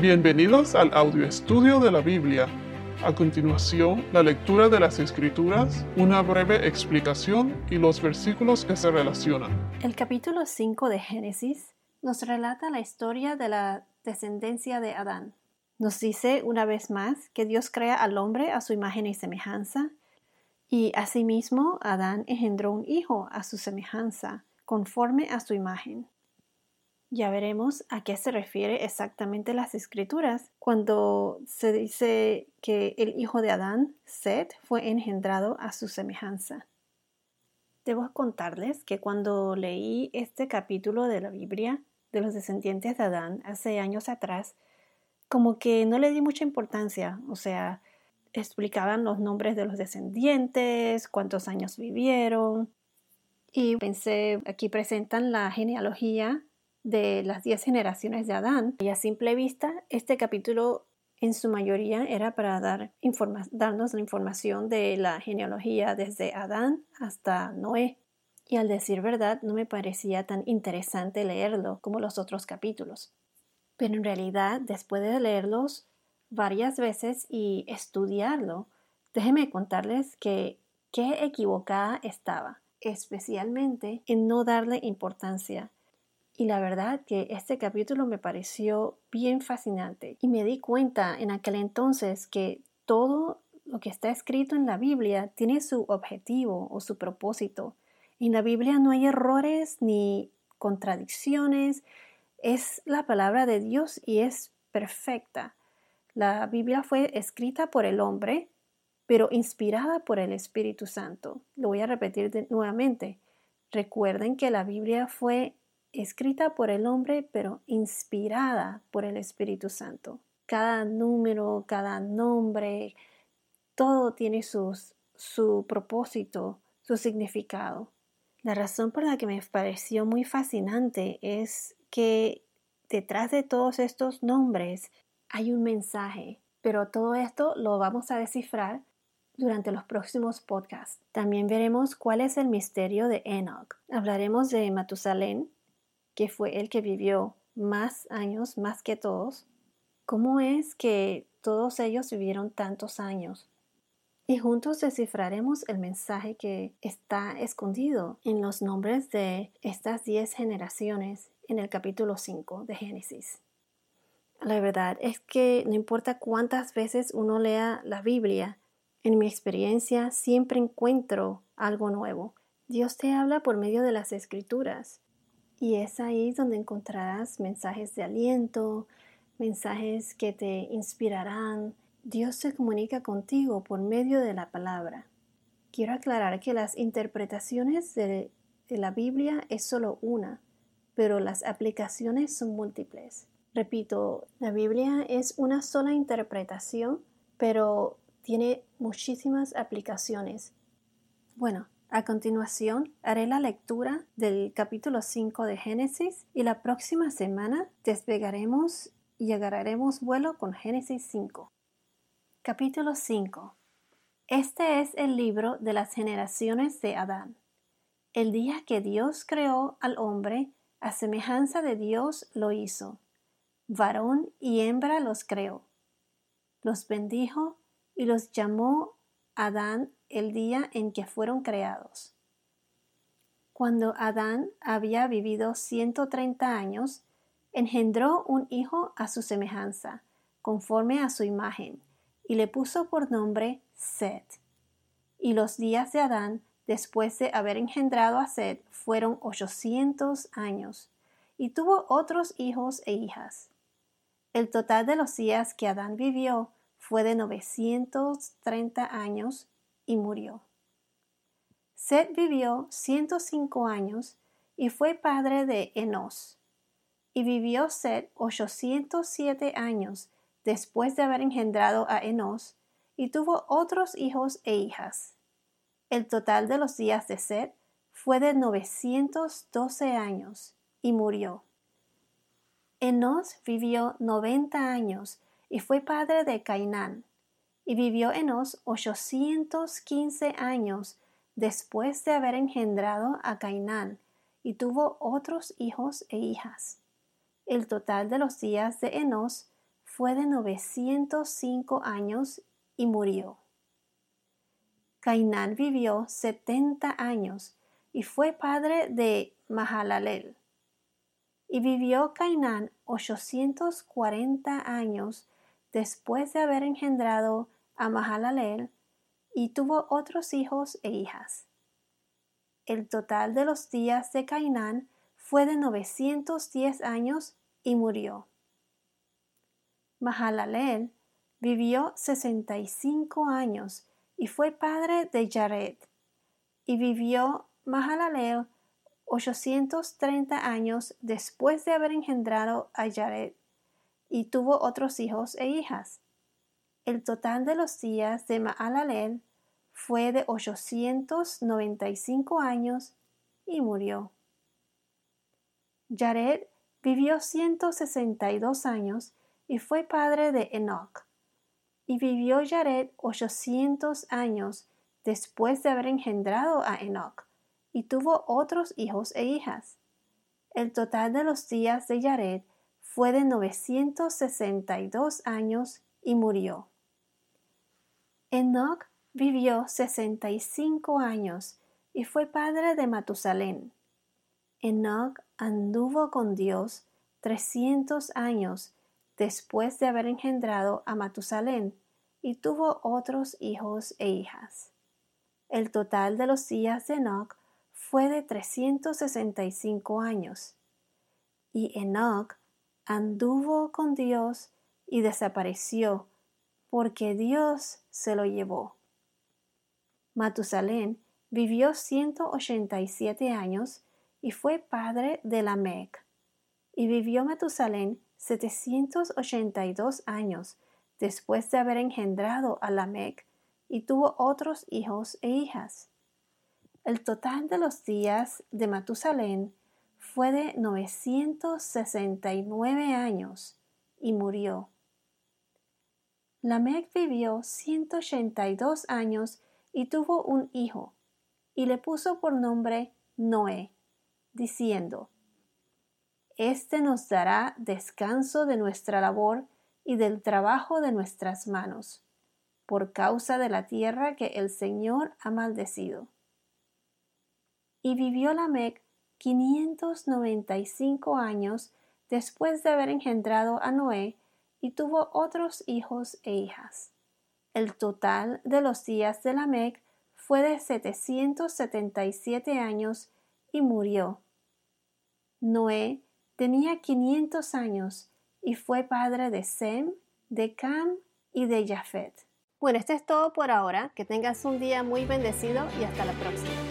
Bienvenidos al audio estudio de la Biblia. A continuación, la lectura de las Escrituras, una breve explicación y los versículos que se relacionan. El capítulo 5 de Génesis nos relata la historia de la descendencia de Adán. Nos dice una vez más que Dios crea al hombre a su imagen y semejanza, y asimismo Adán engendró un hijo a su semejanza, conforme a su imagen. Ya veremos a qué se refiere exactamente las escrituras. Cuando se dice que el hijo de Adán, Seth, fue engendrado a su semejanza. Debo contarles que cuando leí este capítulo de la Biblia de los descendientes de Adán hace años atrás, como que no le di mucha importancia, o sea, explicaban los nombres de los descendientes, cuántos años vivieron, y pensé, aquí presentan la genealogía de las diez generaciones de Adán. Y a simple vista, este capítulo en su mayoría era para dar darnos la información de la genealogía desde Adán hasta Noé. Y al decir verdad, no me parecía tan interesante leerlo como los otros capítulos. Pero en realidad, después de leerlos varias veces y estudiarlo, déjenme contarles que qué equivocada estaba, especialmente en no darle importancia y la verdad que este capítulo me pareció bien fascinante y me di cuenta en aquel entonces que todo lo que está escrito en la Biblia tiene su objetivo o su propósito. En la Biblia no hay errores ni contradicciones, es la palabra de Dios y es perfecta. La Biblia fue escrita por el hombre, pero inspirada por el Espíritu Santo. Lo voy a repetir nuevamente. Recuerden que la Biblia fue escrita por el hombre, pero inspirada por el Espíritu Santo. Cada número, cada nombre, todo tiene su propósito, su significado. La razón por la que me pareció muy fascinante es que detrás de todos estos nombres hay un mensaje, pero todo esto lo vamos a descifrar durante los próximos podcasts. También veremos cuál es el misterio de Enoch. Hablaremos de Matusalén, que fue el que vivió más años, más que todos, ¿cómo es que todos ellos vivieron tantos años? Y juntos descifraremos el mensaje que está escondido en los nombres de estas diez generaciones en el capítulo 5 de Génesis. La verdad es que no importa cuántas veces uno lea la Biblia, en mi experiencia siempre encuentro algo nuevo. Dios te habla por medio de las escrituras y es ahí donde encontrarás mensajes de aliento, mensajes que te inspirarán. Dios se comunica contigo por medio de la palabra. Quiero aclarar que las interpretaciones de, la Biblia es solo una, pero las aplicaciones son múltiples. Repito, la Biblia es una sola interpretación, pero tiene muchísimas aplicaciones. Bueno, a continuación, haré la lectura del capítulo 5 de Génesis y la próxima semana despegaremos y agarraremos vuelo con Génesis 5. Capítulo 5. Este es el libro de las generaciones de Adán. El día que Dios creó al hombre, a semejanza de Dios lo hizo. Varón y hembra los creó. Los bendijo y los llamó Adán el día en que fueron creados. Cuando Adán había vivido ciento treinta años, engendró un hijo a su semejanza, conforme a su imagen, y le puso por nombre Seth. Y los días de Adán, después de haber engendrado a Seth, fueron ochocientos años, y tuvo otros hijos e hijas. El total de los días que Adán vivió fue de novecientos treinta años y murió. Seth vivió 105 años y fue padre de Enos. Y vivió Seth 807 años después de haber engendrado a Enos, y tuvo otros hijos e hijas. El total de los días de Seth fue de 912 años y murió. Enos vivió 90 años y fue padre de Cainán y vivió Enos 815 años después de haber engendrado a Cainán, y tuvo otros hijos e hijas. El total de los días de Enos fue de 905 años y murió. Cainán vivió 70 años y fue padre de Mahalalel. Y vivió Cainán 840 años después de haber engendrado a Mahalalel y tuvo otros hijos e hijas. El total de los días de Cainán fue de 910 años y murió. Mahalalel vivió 65 años y fue padre de Jared. Y vivió Mahalalel 830 años después de haber engendrado a Jared, y tuvo otros hijos e hijas. El total de los días de Mahalalel fue de 895 años y murió. Jared vivió 162 años y fue padre de Enoch. Y vivió Jared 800 años después de haber engendrado a Enoch, y tuvo otros hijos e hijas. El total de los días de Jared fue de 962 años y murió. Enoch vivió 65 años y fue padre de Matusalén. Enoch anduvo con Dios 300 años después de haber engendrado a Matusalén y tuvo otros hijos e hijas. El total de los días de Enoch fue de 365 años. Y Enoch anduvo con Dios y desapareció porque Dios se lo llevó. Matusalén vivió 187 años y fue padre de Lamec. Y vivió Matusalén 782 años después de haber engendrado a Lamec y tuvo otros hijos e hijas. El total de los días de Matusalén fue de 969 años y murió. Lamec vivió 182 años y tuvo un hijo, y le puso por nombre Noé, diciendo, Este nos dará descanso de nuestra labor y del trabajo de nuestras manos, por causa de la tierra que el Señor ha maldecido. Y vivió Lamec quinientos noventa y cinco años después de haber engendrado a Noé, y tuvo otros hijos e hijas. El total de los días de Lamec fue de 777 años y murió. Noé tenía 500 años y fue padre de Sem, de Cam y de Jafet. Bueno, esto es todo por ahora. Que tengas un día muy bendecido y hasta la próxima.